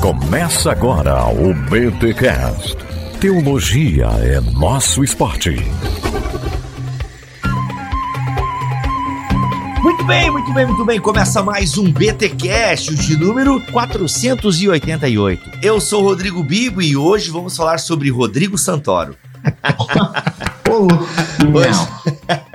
Começa agora o BTCast. Teologia é nosso esporte. Muito bem, muito bem, muito bem. Começa mais um BTcast, de número 488. Eu sou Rodrigo Bibo e hoje vamos falar sobre Rodrigo Santoro. Hoje...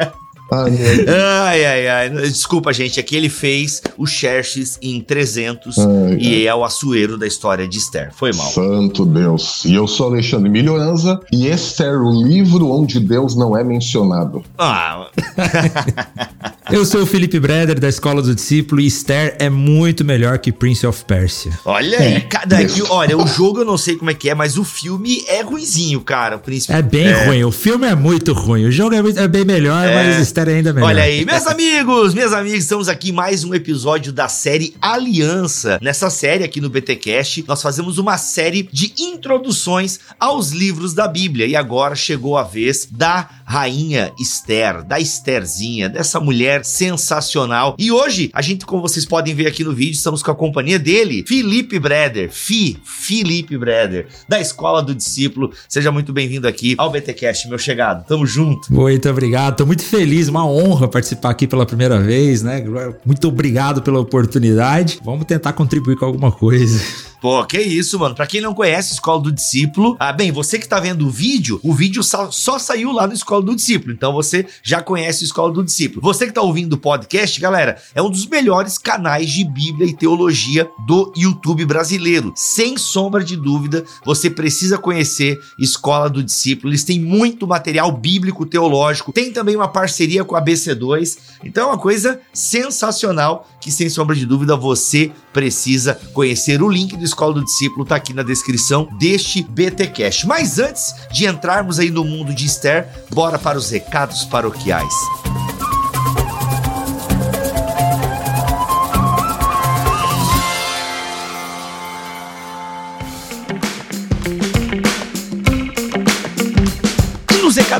Ai, Ai, ai, ai. Desculpa, gente. Aqui ele fez o Xerxes em 300 Ai, e é o açoeiro da história de Esther. Foi mal. Santo Deus. E eu sou Alexandre Milhoranza e este é o livro onde Deus não é mencionado. Ah, Eu sou o Felipe Breder, da Escola do Discípulo, e Esther é muito melhor que Prince of Persia. olha aí. Cada, que- olha, o jogo eu não sei como é que é, mas o filme é ruizinho, cara. O príncipe. É bem ruim, o filme é muito ruim, o jogo é, muito- é bem melhor, É. mas Esther é ainda melhor. Olha aí, meus amigos, meus amigos, estamos aqui em mais um episódio da série Aliança. Nessa série aqui no BTcast, nós fazemos uma série de introduções aos livros da Bíblia e agora chegou a vez da rainha Esther, da Estherzinha, dessa mulher sensacional. E hoje, a gente, como vocês podem ver aqui no vídeo, estamos com a companhia dele, Felipe Breder, Fi, Felipe Breder, da Escola do Discípulo. Seja muito bem-vindo aqui ao BTcast, meu chegado. Tamo junto. Muito obrigado, tô muito feliz, uma honra participar aqui pela primeira vez, né? Muito obrigado pela oportunidade. Vamos tentar contribuir com alguma coisa. Pô, que isso, mano. Pra quem não conhece Escola do Discípulo, ah, bem, você que tá vendo o vídeo, o vídeo só, só saiu lá no Escola do Discípulo. Então você já conhece Escola do Discípulo. Você que tá ouvindo o podcast, galera, é um dos melhores canais de Bíblia e teologia do YouTube brasileiro. Sem sombra de dúvida, você precisa conhecer Escola do Discípulo. Eles têm muito material bíblico teológico. Tem também uma parceria com a BC2. Então é uma coisa sensacional que, sem sombra de dúvida, você precisa conhecer. O link do Escola do Discípulo tá aqui na descrição deste BTcast. Mas antes de entrarmos aí no mundo de Esther, bora para os recados paroquiais.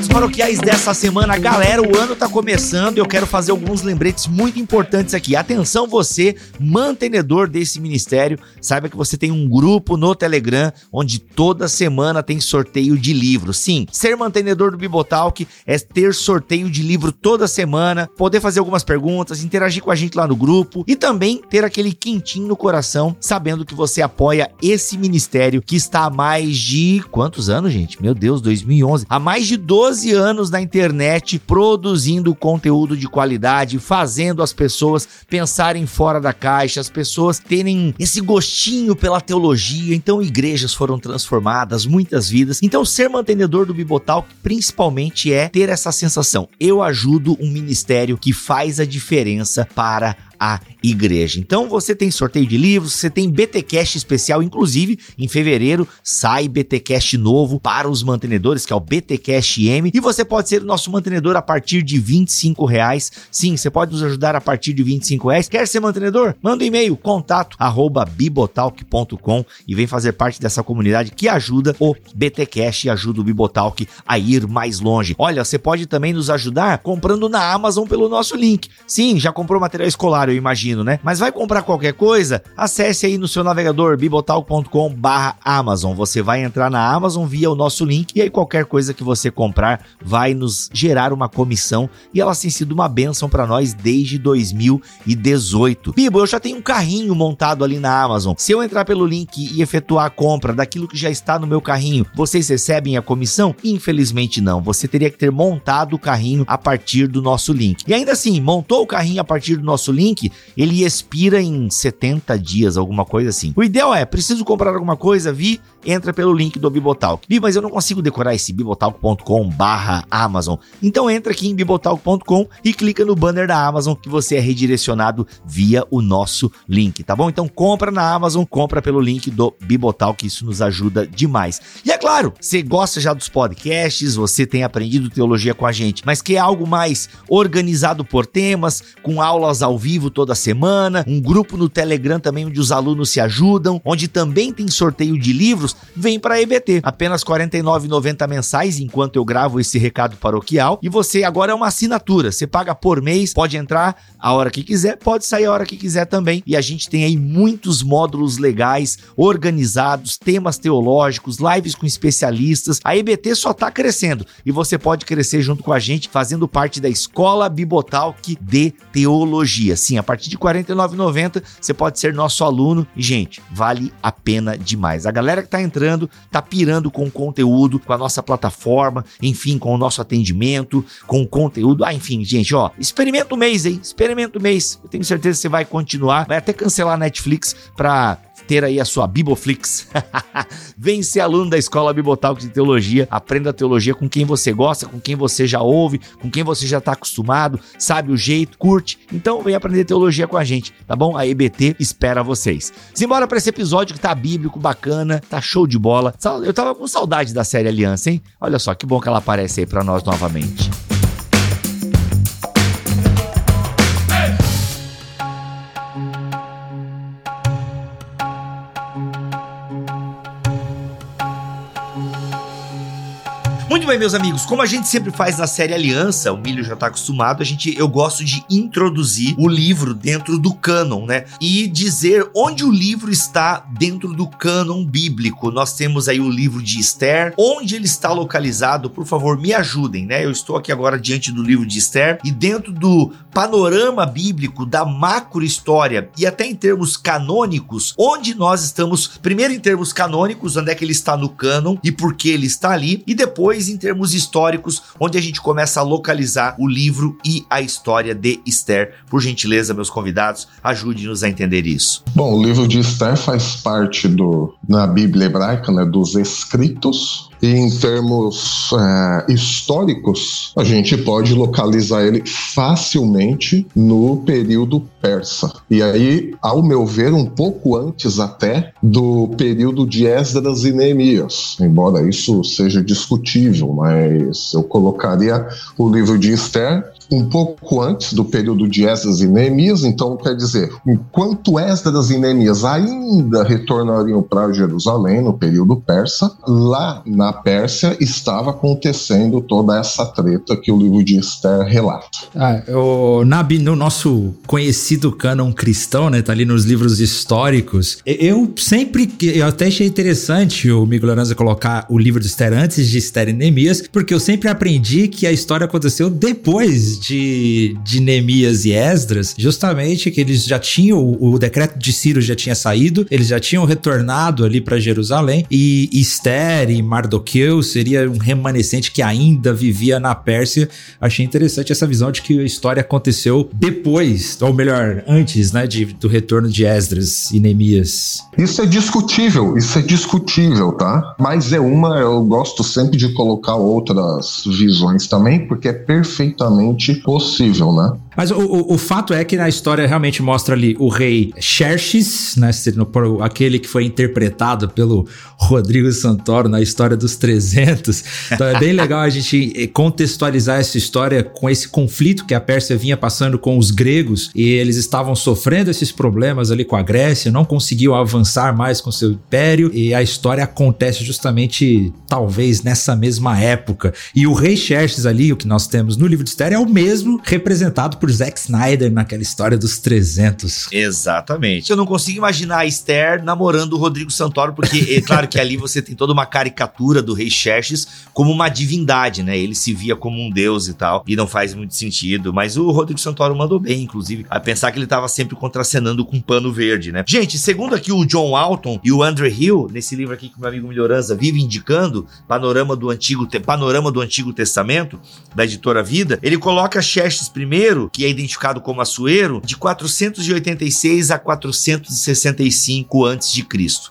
Recados paroquiais dessa semana, galera, o ano tá começando e eu quero fazer alguns lembretes muito importantes aqui. Atenção você, mantenedor desse ministério, saiba que você tem um grupo no Telegram onde toda semana tem sorteio de livro. Sim, ser mantenedor do Bibotalk é ter sorteio de livro toda semana, poder fazer algumas perguntas, interagir com a gente lá no grupo e também ter aquele quentinho no coração, sabendo que você apoia esse ministério que está há mais de quantos anos, gente? Meu Deus, 2011. Há mais de 12 anos na internet produzindo conteúdo de qualidade, fazendo as pessoas pensarem fora da caixa, as pessoas terem esse gostinho pela teologia. Então, igrejas foram transformadas, muitas vidas. Então, ser mantenedor do Bibotalk principalmente é ter essa sensação. Eu ajudo um ministério que faz a diferença para a igreja. Então você tem sorteio de livros, você tem BTcast especial, inclusive em fevereiro sai BTcast novo para os mantenedores, que é o BTcast M, e você pode ser o nosso mantenedor a partir de 25 reais. Sim, você pode nos ajudar a partir de 25 reais. Quer ser mantenedor? Manda um e-mail, contato arroba bibotalk.com e vem fazer parte dessa comunidade que ajuda o BTcast e ajuda o Bibotalk a ir mais longe. Olha, você pode também nos ajudar comprando na Amazon pelo nosso link. Sim, já comprou material escolar, eu imagino, né? Mas vai comprar qualquer coisa? Acesse aí no seu navegador bibotalk.com barra Amazon. Você vai entrar na Amazon via o nosso link e aí qualquer coisa que você comprar vai nos gerar uma comissão e ela tem sido uma benção para nós desde 2018. Bibo, eu já tenho um carrinho montado ali na Amazon. Se eu entrar pelo link e efetuar a compra daquilo que já está no meu carrinho, vocês recebem a comissão? Infelizmente não. Você teria que ter montado o carrinho a partir do nosso link. E ainda assim, montou o carrinho a partir do nosso link, ele expira em 70 dias, alguma coisa assim. O ideal é, preciso comprar alguma coisa, vi, entra pelo link do Bibotalk. Vi, mas eu não consigo decorar esse bibotalk.com barra Amazon. Então entra aqui em bibotalk.com e clica no banner da Amazon que você é redirecionado via o nosso link, tá bom? Então compra na Amazon, compra pelo link do Bibotalk, isso nos ajuda demais. E é claro, você gosta já dos podcasts, você tem aprendido teologia com a gente, mas quer algo mais organizado por temas, com aulas ao vivo toda semana, um grupo no Telegram também onde os alunos se ajudam, onde também tem sorteio de livros, vem para a EBT. Apenas R$ 49,90 mensais enquanto eu gravo esse recado paroquial e você agora é uma assinatura, você paga por mês, pode entrar a hora que quiser, pode sair a hora que quiser também. E a gente tem aí muitos módulos legais, organizados, temas teológicos, lives com especialistas. A EBT só está crescendo e você pode crescer junto com a gente fazendo parte da Escola Bibotalk de Teologia. Sim, a partir de R$ 49,90 você pode ser nosso aluno e, gente, vale a pena demais. A galera que está entrando está pirando com o conteúdo, com a nossa plataforma, enfim, com o nosso atendimento, com o conteúdo. Ah, enfim, gente, ó, experimenta o mês aí, experimenta o mês. Eu tenho certeza que você vai continuar, vai até cancelar a Netflix para ter aí a sua Biboflix. Vem ser aluno da Escola Bibotalk de Teologia, aprenda teologia com quem você gosta, com quem você já ouve, com quem você já está acostumado, sabe o jeito, curte. Então vem aprender teologia com a gente, tá bom? A EBT espera vocês. Simbora para esse episódio que tá bíblico, bacana, tá show de bola. Eu tava com saudade da série Aliança, hein? Olha só que bom que ela aparece aí para nós novamente. Bem, meus amigos, como a gente sempre faz na série Aliança, o Milho já tá acostumado, a gente eu gosto de introduzir o livro dentro do cânon, né? E dizer onde o livro está dentro do cânon bíblico. Nós temos aí o livro de Esther, onde ele está localizado, por favor, me ajudem, né? Eu estou aqui agora diante do livro de Esther e dentro do panorama bíblico da macro história e até em termos canônicos, onde nós estamos, primeiro em termos canônicos, onde é que ele está no cânon e por que ele está ali, e depois em termos históricos, onde a gente começa a localizar o livro e a história de Esther. Por gentileza, meus convidados, ajude-nos a entender isso. Bom, o livro de Esther faz parte do na Bíblia hebraica, né, dos escritos e em termos é, históricos, a gente pode localizar ele facilmente no período persa. E aí, ao meu ver, um pouco antes até do período de Esdras e Neemias. Embora isso seja discutível, mas eu colocaria o livro de Esther um pouco antes do período de Esdras e Neemias, então quer dizer, enquanto Esdras e Neemias ainda retornariam para Jerusalém no período persa, lá na Pérsia estava acontecendo toda essa treta que o livro de Esther relata. Ah, o Nabi, no nosso conhecido cânon cristão, né, tá ali nos livros históricos, eu sempre, eu até achei interessante o Miguel Aranza colocar o livro de Esther antes de Esther e Neemias, porque eu sempre aprendi que a história aconteceu depois de, de Neemias e Esdras, justamente que eles já tinham, o, decreto de Ciro já tinha saído, eles já tinham retornado ali para Jerusalém, e Esther e Mardoqueu seria um remanescente que ainda vivia na Pérsia. Achei interessante essa visão de que a história aconteceu depois, ou melhor, antes, né, de, do retorno de Esdras e Neemias. Isso é discutível, isso é discutível, tá? Mas é uma, eu gosto sempre de colocar outras visões também, porque é perfeitamente possível, né? Mas o, o, o, fato é que na história realmente mostra ali o rei Xerxes, né, aquele que foi interpretado pelo Rodrigo Santoro na história dos 300. Então é bem legal a gente contextualizar essa história com esse conflito que a Pérsia vinha passando com os gregos e eles estavam sofrendo esses problemas ali com a Grécia, não conseguiam avançar mais com seu império e a história acontece justamente talvez nessa mesma época. E o rei Xerxes ali, o que nós temos no livro de Esther, é o mesmo representado por Zack Snyder naquela história dos 300. Exatamente. Eu não consigo imaginar a Esther namorando o Rodrigo Santoro, porque é claro que ali você tem toda uma caricatura do rei Xerxes como uma divindade, né? Ele se via como um deus e tal, e não faz muito sentido. Mas o Rodrigo Santoro mandou bem, inclusive, a pensar que ele estava sempre contracenando com pano verde, né? Gente, segundo aqui o John Alton e o Andrew Hill, nesse livro aqui que meu amigo Melhorança vive indicando, Panorama do Antigo, Panorama do Antigo Testamento, da editora Vida, ele coloca Xerxes primeiro que é identificado como Assuero, de 486 a 465 a.C.,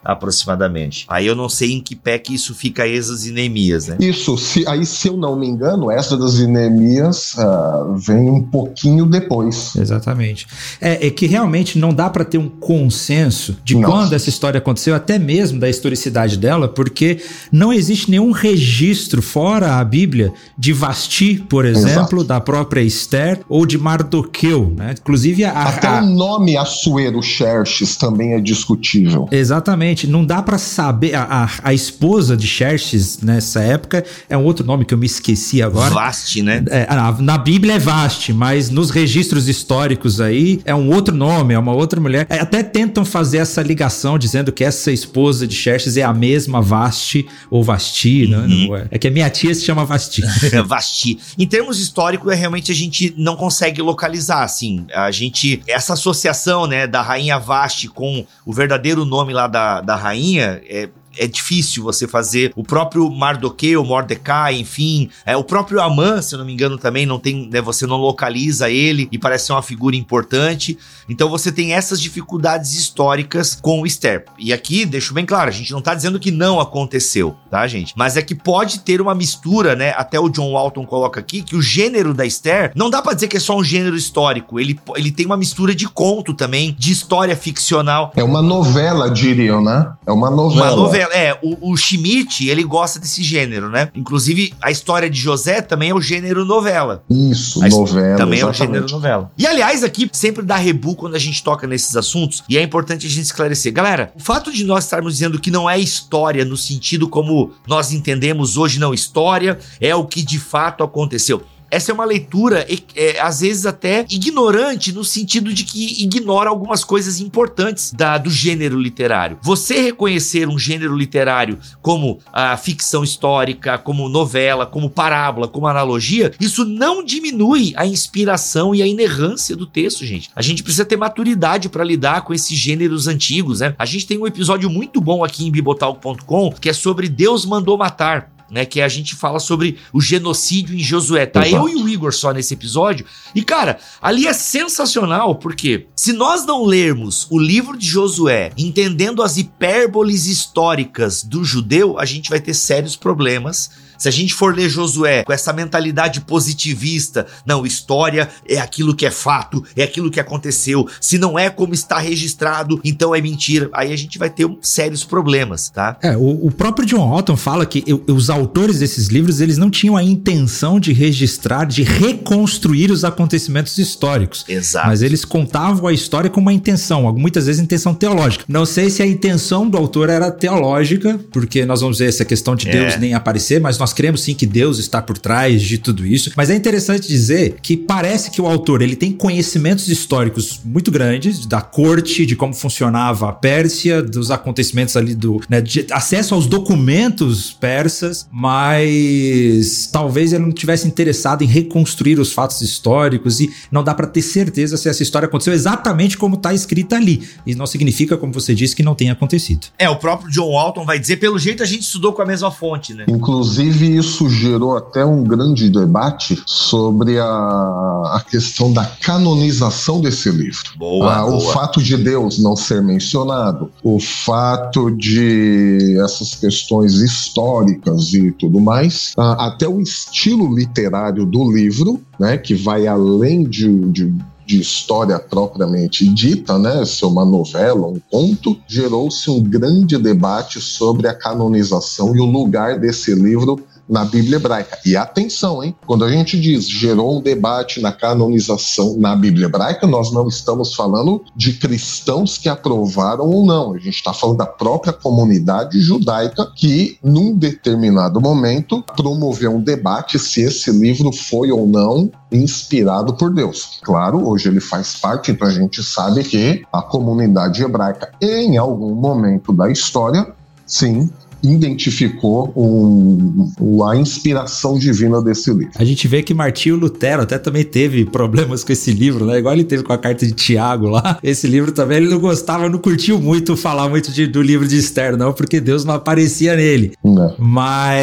aproximadamente. Aí eu não sei em que pé que isso fica Esdras e Neemias, né? Isso, se, aí se eu não me engano, Esdras e Neemias uh, vem um pouquinho depois. Exatamente. É, é que realmente não dá para ter um consenso de Nossa. quando essa história aconteceu, até mesmo da historicidade dela, porque não existe nenhum registro fora a Bíblia de Vasti, por exemplo, Exato. da própria Esther ou de Mardoqueu, né? Inclusive a, Até a, o nome Assuero Xerxes também é discutível. Exatamente, não dá pra saber. A, a, a esposa de Xerxes nessa época é um outro nome que eu me esqueci agora. Vaste, né? É, na, na Bíblia é Vaste, mas nos registros históricos aí é um outro nome, é uma outra mulher. É, até tentam fazer essa ligação dizendo que essa esposa de Xerxes é a mesma Vaste ou Vasti, né? Não é. É que a minha tia se chama Vasti. Vasti. Em termos históricos, é realmente a gente não consegue localizar, assim. A gente. Essa associação, né, da rainha Vasti com o verdadeiro nome lá da, da rainha é. É difícil você fazer o próprio Mardoqueu, Mordecai, enfim, é o próprio Amã, se eu não me engano, também não tem, né, você não localiza ele e parece ser uma figura importante. Então você tem essas dificuldades históricas com o Esther. E aqui, deixo bem claro, a gente não tá dizendo que não aconteceu, tá, gente? Mas é que pode ter uma mistura, né? Até o John Walton coloca aqui que o gênero da Esther não dá para dizer que é só um gênero histórico. Ele, ele tem uma mistura de conto também, de história ficcional. É uma novela, diriam, né? É uma novela. Uma novela. É, o, o Schmidt, ele gosta desse gênero, né? Inclusive, a história de José também é o gênero novela. Isso, A novela. Também é o exatamente. gênero novela. E aliás, aqui sempre dá rebu quando a gente toca nesses assuntos, e é importante a gente esclarecer. Galera, o fato de nós estarmos dizendo que não é história no sentido como nós entendemos hoje, não história, é o que de fato aconteceu. Essa é uma leitura, é, às vezes até ignorante, no sentido de que ignora algumas coisas importantes da- do gênero literário. Você reconhecer um gênero literário como a ficção histórica, como novela, como parábola, como analogia, isso não diminui a inspiração e a inerrância do texto, gente. A gente precisa ter maturidade para lidar com esses gêneros antigos, né? A gente tem um episódio muito bom aqui em bibotalk.com que é sobre Deus mandou matar né? Que a gente fala sobre o genocídio em Josué. Tá Exato. eu e o Igor só nesse episódio. E, cara, ali é sensacional, porque se nós não lermos o livro de Josué entendendo as hipérboles históricas do judeu, a gente vai ter sérios problemas. Se a gente for ler Josué com essa mentalidade positivista, não, história é aquilo que é fato, é aquilo que aconteceu. Se não é como está registrado, então é mentira. Aí a gente vai ter um- sérios problemas, tá? É, o, o próprio John Walton fala que eu- os autores desses livros eles não tinham a intenção de registrar, de reconstruir os acontecimentos históricos. Exato. Mas eles contavam a história com uma intenção, muitas vezes intenção teológica. Não sei se a intenção do autor era teológica, porque nós vamos ver essa questão de É. Deus nem aparecer, mas nós cremos sim que Deus está por trás de tudo isso. Mas é interessante dizer que parece que o autor ele tem conhecimentos históricos muito grandes da corte, de como funcionava a Pérsia, dos acontecimentos ali do, né, de acesso aos documentos persas, mas talvez ele não tivesse interessado em reconstruir os fatos históricos e não dá pra ter certeza se essa história aconteceu exatamente como tá escrita ali. E não significa, como você disse, que não tenha acontecido. É, o próprio John Walton vai dizer, pelo jeito a gente estudou com a mesma fonte, né? Inclusive, isso gerou até um grande debate sobre a, a questão da canonização desse livro. Boa, Ah, o boa. fato de Deus não ser mencionado, o fato de essas questões históricas e tudo mais, ah, até o estilo literário do livro, né, que vai além de, de de história propriamente dita, né, ser uma novela, um conto, gerou-se um grande debate sobre a canonização e o lugar desse livro na Bíblia hebraica. E atenção, hein? Quando a gente diz gerou um debate na canonização na Bíblia hebraica, nós não estamos falando de cristãos que aprovaram ou não. A gente está falando da própria comunidade judaica que, num determinado momento, promoveu um debate se esse livro foi ou não inspirado por Deus. Claro, hoje ele faz parte, então a gente sabe que a comunidade hebraica, em algum momento da história, sim, identificou um- a inspiração divina desse livro. A gente vê que Martinho Lutero até também teve problemas com esse livro, né? Igual ele teve com a carta de Tiago lá. Esse livro também ele não gostava, não curtiu muito falar muito de- do livro de Esther, não, porque Deus não aparecia nele. Né? Mas.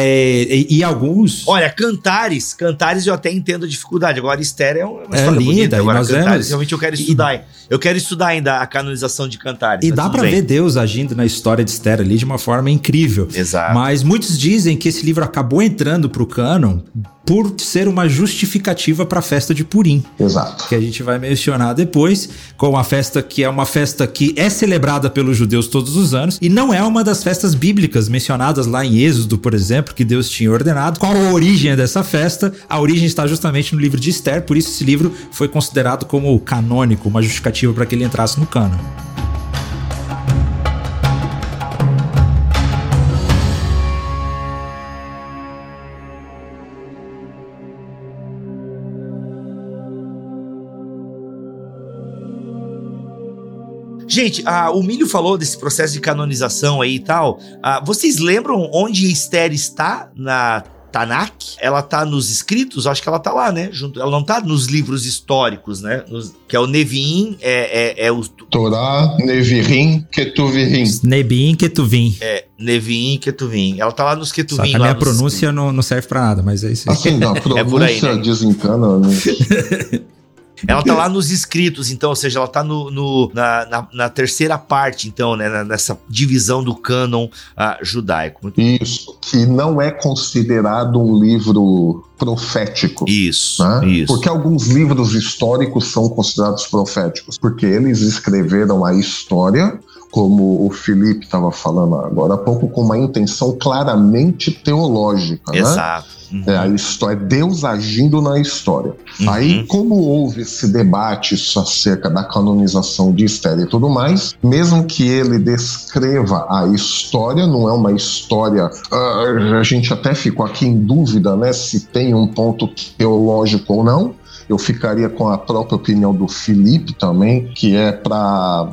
E, e alguns. Olha, Cantares, Cantares eu até entendo a dificuldade. Agora, Esther é uma É história linda, bonita. e Agora, Cantares, vemos- realmente eu quero e- estudar. Eu quero estudar ainda a canonização de Cantares. E mas dá bem. ver Deus agindo na história de Esther ali de uma forma incrível. Exato. Mas muitos dizem que esse livro acabou entrando pro cânon por ser uma justificativa para a festa de Purim. Exato. Que a gente vai mencionar depois, com a festa que é uma festa que é celebrada pelos judeus todos os anos e não é uma das festas bíblicas mencionadas lá em Êxodo, por exemplo, que Deus tinha ordenado. Qual a origem dessa festa? A origem está justamente no livro de Esther, por isso esse livro foi considerado como canônico, uma justificativa para que ele entrasse no cânon. Gente, ah, o Milho falou desse processo de canonização aí e tal. Ah, vocês lembram onde Esther está na Tanakh? Ela tá nos escritos? Acho que ela tá lá, né? Junto, ela não tá nos livros históricos, né? Nos, que é o Neviim, é, é, é o... Torá, Nevirim, Ketuvim. Nebim, Ketuvim. É, Neviim, Ketuvim. Ela tá lá nos Só que Ketuvim. a minha pronúncia não, não serve pra nada, mas é isso aí. Assim, a É por aí, pronúncia né? desencana, né? Ela tá lá nos escritos, então, ou seja, ela tá no, no- na, na- na terceira parte, então, né? na- Nessa divisão do cânon ah, judaico. Isso, que não é considerado um livro profético. Isso, né? isso. Porque alguns livros históricos são considerados proféticos, porque eles escreveram a história, como o Felipe estava falando agora há pouco, com uma intenção claramente teológica. né? Exato. Uhum. É a história, é Deus agindo na história. Uhum. Aí, como houve esse debate acerca da canonização de Esther e tudo mais, mesmo que ele descreva a história, não é uma história. ah, a gente até ficou aqui em dúvida, né, se tem um ponto teológico ou não. Eu ficaria com a própria opinião do Felipe também, que é para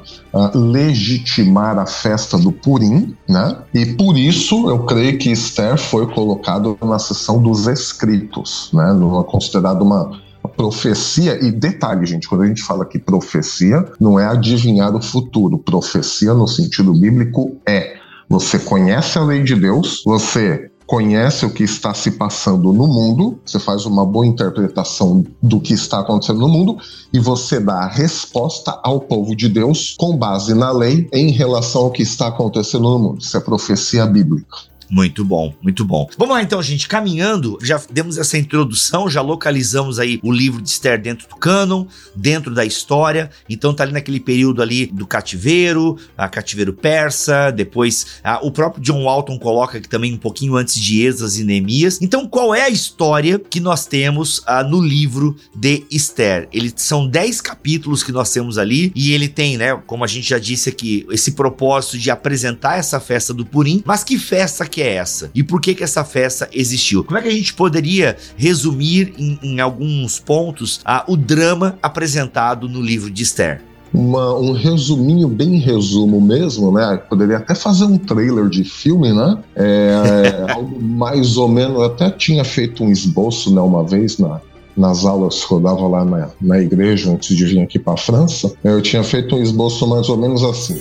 legitimar a festa do Purim, né? E por isso eu creio que Esther foi colocado na seção dos escritos, né? Não é considerado uma profecia e detalhe, gente, quando a gente fala que profecia, não é adivinhar o futuro. Profecia no sentido bíblico é você conhece a lei de Deus, você conhece o que está se passando no mundo, você faz uma boa interpretação do que está acontecendo no mundo e você dá a resposta ao povo de Deus com base na lei em relação ao que está acontecendo no mundo. Isso é profecia bíblica. Muito bom, muito bom. Vamos lá então, gente, caminhando, já demos essa introdução, já localizamos aí o livro de Esther dentro do cânon, dentro da história. Então tá ali naquele período ali do cativeiro, a cativeiro persa, depois ah, o próprio John Walton coloca aqui também um pouquinho antes de Esdras e Neemias. Então qual é a história que nós temos ah, no livro de Esther? Eles são 10 capítulos que nós temos ali e ele tem, né, como a gente já disse aqui, esse propósito de apresentar essa festa do Purim, mas que festa que é essa? E por que que essa festa existiu? Como é que a gente poderia resumir em, em alguns pontos ah, o drama apresentado no livro de Esther? Uma- um resuminho, bem resumo mesmo, né? Poderia até fazer um trailer de filme, né? É, algo mais ou menos. Eu até tinha feito um esboço, né, uma vez na, nas aulas que eu dava lá na, na igreja antes de vir aqui para a França. Eu tinha feito um esboço mais ou menos assim.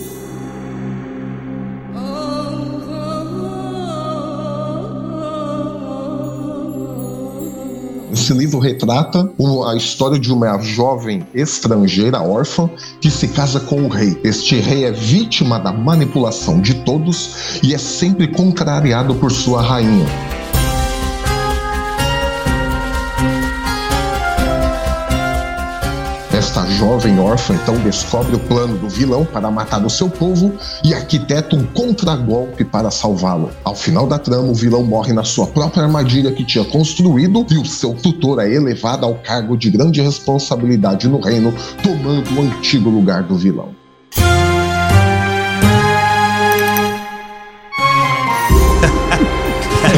Esse livro retrata a história de uma jovem estrangeira órfã que se casa com o rei. Este rei é vítima da manipulação de todos e é sempre contrariado por sua rainha. Esta jovem órfã então descobre o plano do vilão para matar o seu povo e arquiteta um contragolpe para salvá-lo. Ao final da trama, o vilão morre na sua própria armadilha que tinha construído e o seu tutor é elevado ao cargo de grande responsabilidade no reino, tomando o antigo lugar do vilão.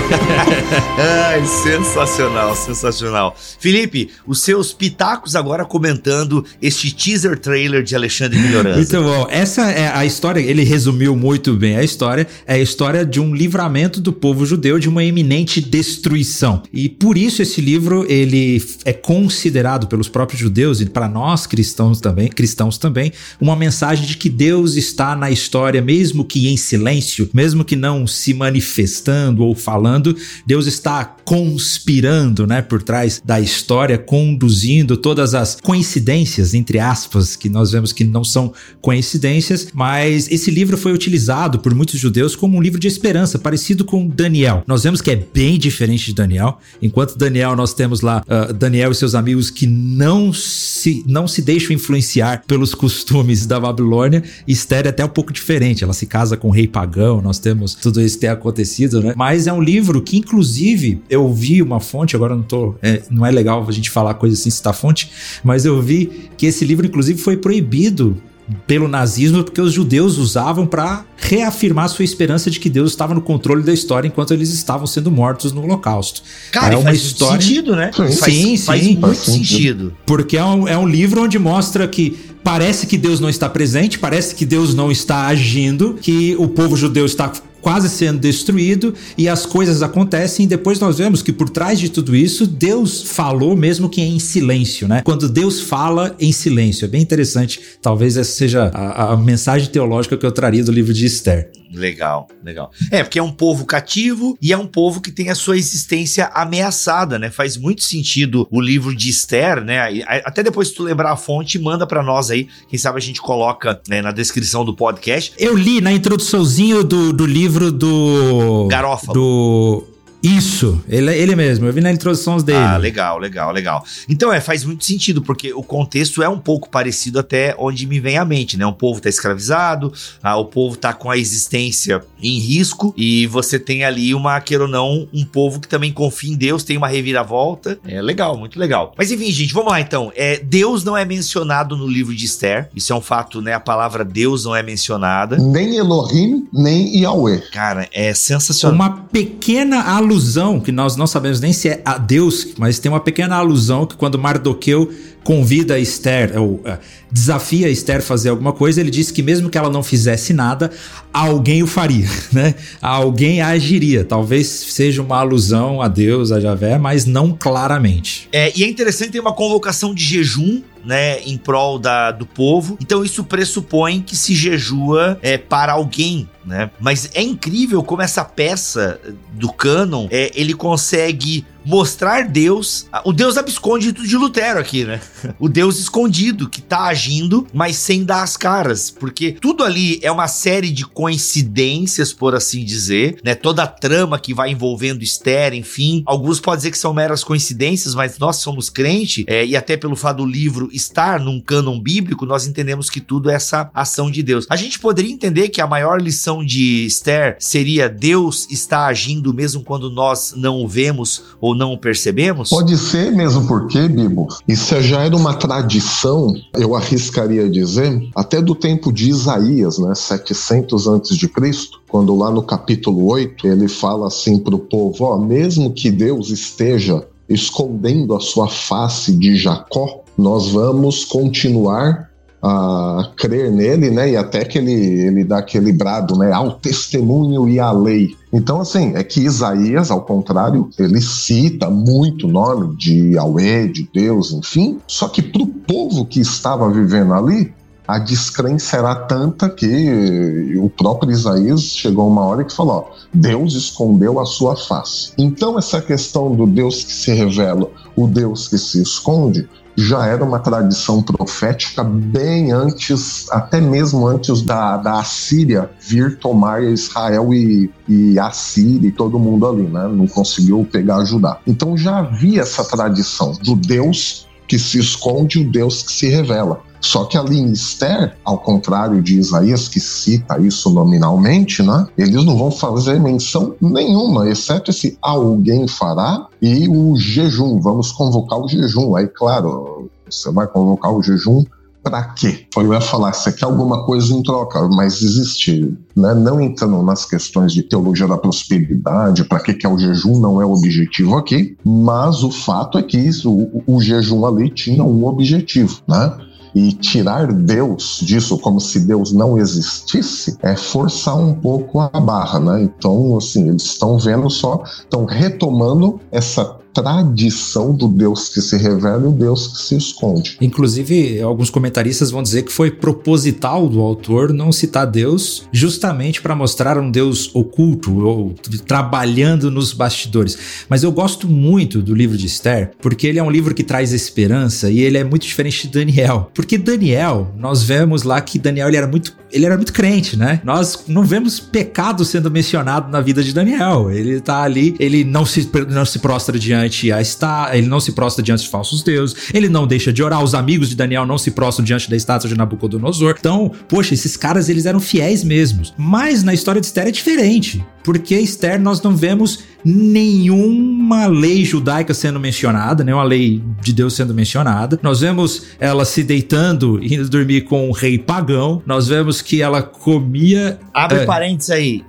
Ai, sensacional, sensacional. Felipe, os seus pitacos agora comentando este teaser trailer de Alexandre Melhorança. Muito bom. Essa é a história, ele resumiu muito bem a história. É a história de um livramento do povo judeu de uma eminente destruição. E por isso esse livro ele é considerado pelos próprios judeus e para nós cristãos também, cristãos também, uma mensagem de que Deus está na história, mesmo que em silêncio, mesmo que não se manifestando ou falando, Deus está conspirando, né, por trás da história, conduzindo todas as coincidências, entre aspas, que nós vemos que não são coincidências, mas esse livro foi utilizado por muitos judeus como um livro de esperança, parecido com Daniel. Nós vemos que é bem diferente de Daniel. Enquanto Daniel, nós temos lá uh, Daniel e seus amigos que não se, não se deixam influenciar pelos costumes da Babilônia. Esther é até um pouco diferente. Ela se casa com um rei pagão, nós temos tudo isso ter acontecido, né? Mas é um livro que, inclusive, eu vi uma fonte, agora não tô. É, não é legal a gente falar coisa sem citar fonte, mas eu vi que esse livro, inclusive, foi proibido pelo nazismo porque os judeus usavam para reafirmar sua esperança de que Deus estava no controle da história enquanto eles estavam sendo mortos no Holocausto. Cara, é uma faz história sentido, né? Sim, faz, sim, faz sim, muito sentido. Porque é um, é um livro onde mostra que parece que Deus não está presente, parece que Deus não está agindo, que o povo judeu está quase sendo destruído e as coisas acontecem e depois nós vemos que por trás de tudo isso Deus falou mesmo que em silêncio, né? Quando Deus fala em silêncio, é bem interessante. Talvez essa seja a, a mensagem teológica que eu traria do livro de Esther. Legal, legal. É, porque é um povo cativo e é um povo que tem a sua existência ameaçada, né? Faz muito sentido o livro de Esther, né? Até depois, se tu lembrar a fonte, manda para nós aí. Quem sabe a gente coloca né, na descrição do podcast. Eu li na introduçãozinho do, do livro do. Garófalo. Do isso, ele, ele mesmo. Eu vi na introdução dele. Ah, legal, legal, legal. Então, é, faz muito sentido, porque o contexto é um pouco parecido até onde me vem à mente, né? O povo tá escravizado, ah, o povo tá com a existência em risco, e você tem ali uma, queira ou não, um povo que também confia em Deus, tem uma reviravolta. É legal, muito legal. Mas enfim, gente, vamos lá então. É, Deus não é mencionado no livro de Esther. Isso é um fato, né? A palavra Deus não é mencionada. Nem Elohim, nem Yahweh. Cara, é sensacional. Uma pequena alusão alusão, que nós não sabemos nem se é a Deus, mas tem uma pequena alusão que quando Mardoqueu convida Esther, ou uh, desafia Esther a fazer alguma coisa, ele diz que mesmo que ela não fizesse nada, alguém o faria, né? Alguém agiria. Talvez seja uma alusão a Deus, a Javé, mas não claramente. É, e é interessante ter uma convocação de jejum né, em prol da, do povo. Então isso pressupõe que se jejua é, para alguém, né? Mas é incrível como essa peça do cânon é, ele consegue mostrar Deus, o Deus abscôndito de Lutero aqui, né? O Deus escondido que tá agindo, mas sem dar as caras, porque tudo ali é uma série de coincidências, por assim dizer, né? Toda a trama que vai envolvendo Esther, enfim, alguns podem dizer que são meras coincidências, mas nós somos crente, é, e até pelo fato do livro estar num cânon bíblico, nós entendemos que tudo é essa ação de Deus. A gente poderia entender que a maior lição de Esther seria Deus está agindo mesmo quando nós não o vemos ou não percebemos? Pode ser mesmo porque, Bibo, isso já era uma tradição, eu arriscaria dizer, até do tempo de Isaías, né, 700 antes de Cristo, quando lá no capítulo 8 ele fala assim para o povo, ó, mesmo que Deus esteja escondendo a sua face de Jacó, nós vamos continuar a crer nele, né? E até que ele, ele dá aquele brado, né? Ao testemunho e à lei. Então, assim, é que Isaías, ao contrário, ele cita muito o nome de Yahweh, de Deus, enfim. Só que para o povo que estava vivendo ali, a descrença era tanta que o próprio Isaías chegou uma hora que falou: ó, Deus escondeu a sua face. Então, essa questão do Deus que se revela, o Deus que se esconde, já era uma tradição profética bem antes, até mesmo antes da, da Assíria vir tomar Israel e, e a Síria e todo mundo ali, né? Não conseguiu pegar Judá. Então já havia essa tradição do Deus que se esconde o Deus que se revela. Só que ali em Esther, ao contrário de Isaías, que cita isso nominalmente, né? Eles não vão fazer menção nenhuma, exceto esse alguém fará e o jejum. Vamos convocar o jejum. Aí, claro, você vai convocar o jejum para quê? Eu ia falar, você quer alguma coisa em troca, mas existe, né? não entrando nas questões de teologia da prosperidade, para que, que é o jejum, não é o objetivo aqui, mas o fato é que isso, o, o jejum ali tinha um objetivo, né? E tirar Deus disso como se Deus não existisse é forçar um pouco a barra, né? Então, assim, eles estão vendo só, estão retomando essa tradição do Deus que se revela e o Deus que se esconde. Inclusive, alguns comentaristas vão dizer que foi proposital do autor não citar Deus justamente para mostrar um Deus oculto ou trabalhando nos bastidores. Mas eu gosto muito do livro de Esther porque ele é um livro que traz esperança e ele é muito diferente de Daniel. Porque Daniel, nós vemos lá que Daniel ele era muito ele era muito crente, né? Nós não vemos pecado sendo mencionado na vida de Daniel. Ele tá ali, ele não se, não se prostra diante a está, ele não se prostra diante de falsos deuses, ele não deixa de orar. Os amigos de Daniel não se prostram diante da estátua de Nabucodonosor. Então, poxa, esses caras eles eram fiéis mesmos. Mas na história de Esther é diferente, porque Esther nós não vemos nenhuma lei judaica sendo mencionada, nenhuma lei de Deus sendo mencionada. Nós vemos ela se deitando e indo dormir com um rei pagão. Nós vemos que ela comia. Abre é, parênteses aí.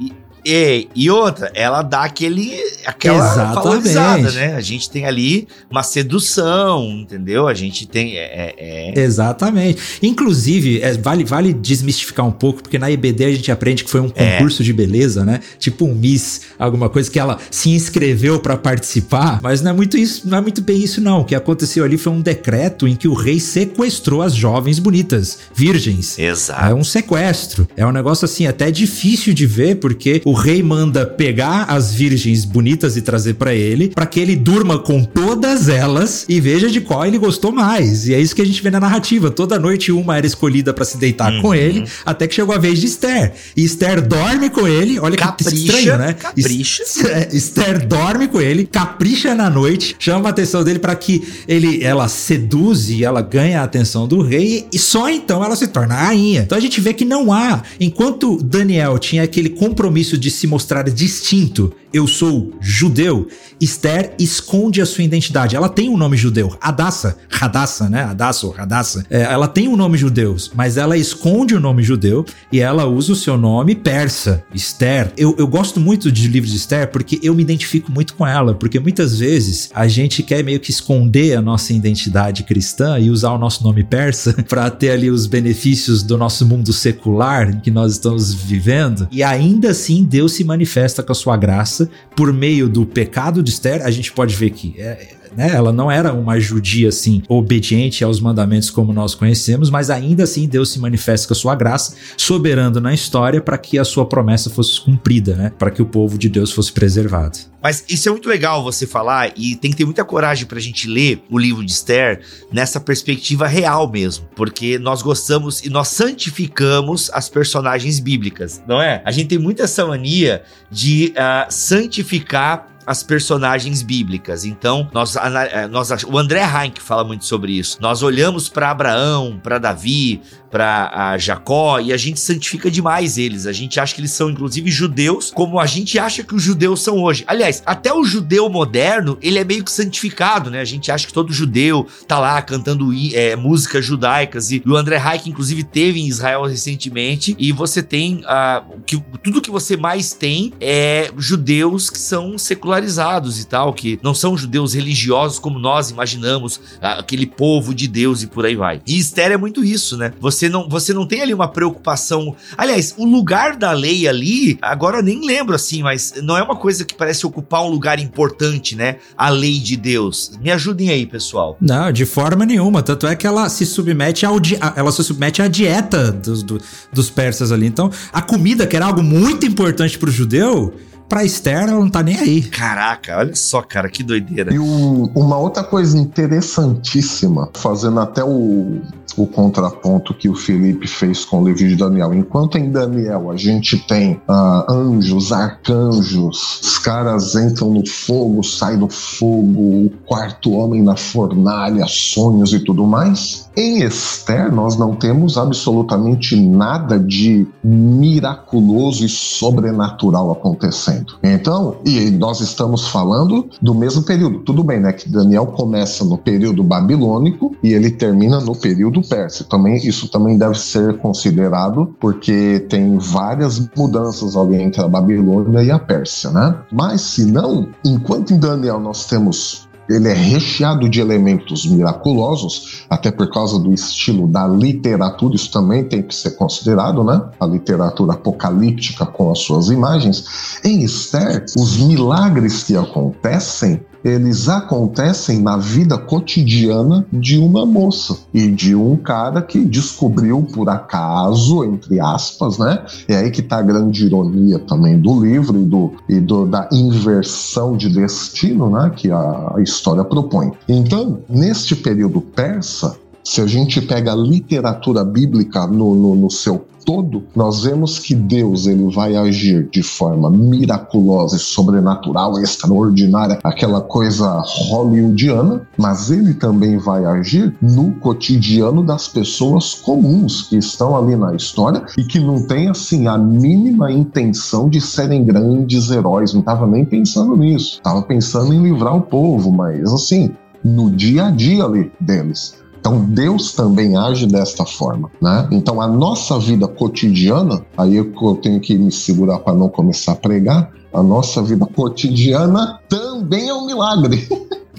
E, e outra, ela dá aquele aquela Exatamente. valorizada, né? A gente tem ali uma sedução, entendeu? A gente tem. É, é... é. Exatamente. Inclusive, é, vale, vale desmistificar um pouco, porque na IBD a gente aprende que foi um é. concurso de beleza, né? Tipo um Miss, alguma coisa que ela se inscreveu para participar, mas não é muito isso, não é muito bem isso, não. O que aconteceu ali foi um decreto em que o rei sequestrou as jovens bonitas, virgens. Exato. É um sequestro. É um negócio assim, até difícil de ver, porque o rei manda pegar as virgens bonitas e trazer para ele, para que ele durma com todas elas e veja de qual ele gostou mais. E é isso que a gente vê na narrativa. Toda noite uma era escolhida para se deitar uhum. com ele, até que chegou a vez de Esther. E Esther dorme com ele. Olha capricha, que estranho, né? Capricha. É, Esther dorme com ele, capricha na noite, chama a atenção dele para que ele ela seduz e ela ganha a atenção do rei e só então ela se torna rainha. Então a gente vê que não há, enquanto Daniel tinha aquele compromisso de se mostrar distinto eu sou judeu, Esther esconde a sua identidade. Ela tem um nome judeu, Adassa, Radassa, né? Adassa ou Radassa. É, ela tem um nome judeu, mas ela esconde o nome judeu e ela usa o seu nome persa, Esther. Eu, eu gosto muito de livros de Esther porque eu me identifico muito com ela, porque muitas vezes a gente quer meio que esconder a nossa identidade cristã e usar o nosso nome persa para ter ali os benefícios do nosso mundo secular em que nós estamos vivendo. E ainda assim Deus se manifesta com a sua graça por meio do pecado de Esther, a gente pode ver que é, né? Ela não era uma judia assim, obediente aos mandamentos como nós conhecemos, mas ainda assim Deus se manifesta com a sua graça, soberano na história para que a sua promessa fosse cumprida, né? Para que o povo de Deus fosse preservado. Mas isso é muito legal você falar e tem que ter muita coragem pra gente ler o livro de Esther nessa perspectiva real mesmo, porque nós gostamos e nós santificamos as personagens bíblicas, não é? A gente tem muita essa mania de uh, santificar as personagens bíblicas. Então, nós, eh, nós o André Heinck fala muito sobre isso. Nós olhamos para Abraão, para Davi, para Jacó e a gente santifica demais eles. A gente acha que eles são inclusive judeus, como a gente acha que os judeus são hoje. Aliás, até o judeu moderno, ele é meio que santificado, né? A gente acha que todo judeu tá lá cantando é, músicas judaicas e o André Reich inclusive teve em Israel recentemente e você tem uh, que tudo que você mais tem é judeus que são secularizados e tal, que não são judeus religiosos como nós imaginamos, aquele povo de Deus e por aí vai. E Esther é muito isso, né? Você você não, você não tem ali uma preocupação. Aliás, o lugar da lei ali, agora eu nem lembro assim, mas não é uma coisa que parece ocupar um lugar importante, né? A lei de Deus. Me ajudem aí, pessoal. Não, de forma nenhuma. Tanto é que ela se submete ao ela se submete à dieta dos, do, dos persas ali. Então, a comida, que era algo muito importante para o judeu, pra Esther, ela não tá nem aí. Caraca, olha só, cara, que doideira. E o, uma outra coisa interessantíssima, fazendo até o, o contraponto que o Felipe fez com o livro de Daniel. Enquanto em Daniel a gente tem uh, anjos, arcanjos, os caras entram no fogo, saem do fogo, o quarto homem na fornalha, sonhos e tudo mais. Em Esther, nós não temos absolutamente nada de miraculoso e sobrenatural acontecendo. Então, e nós estamos falando do mesmo período. Tudo bem, né? Que Daniel começa no período babilônico e ele termina no período Também, isso também deve ser considerado, porque tem várias mudanças ali entre a Babilônia e a Pérsia, né? Mas se não, enquanto em Daniel nós temos ele é recheado de elementos miraculosos, até por causa do estilo da literatura, isso também tem que ser considerado, né? A literatura apocalíptica com as suas imagens. Em Esther, os milagres que acontecem eles acontecem na vida cotidiana de uma moça e de um cara que descobriu por acaso, entre aspas, né? É aí que tá a grande ironia também do livro e, do, e do, da inversão de destino, né? Que a, a história propõe. Então, neste período persa, se a gente pega a literatura bíblica no, no, no seu todo, nós vemos que Deus ele vai agir de forma miraculosa e sobrenatural, extraordinária, aquela coisa hollywoodiana, mas ele também vai agir no cotidiano das pessoas comuns que estão ali na história e que não têm assim a mínima intenção de serem grandes heróis, não estava nem pensando nisso, estava pensando em livrar o povo, mas assim, no dia a dia ali deles. Então Deus também age desta forma, né? Então a nossa vida cotidiana, aí eu tenho que me segurar para não começar a pregar, a nossa vida cotidiana também é um milagre.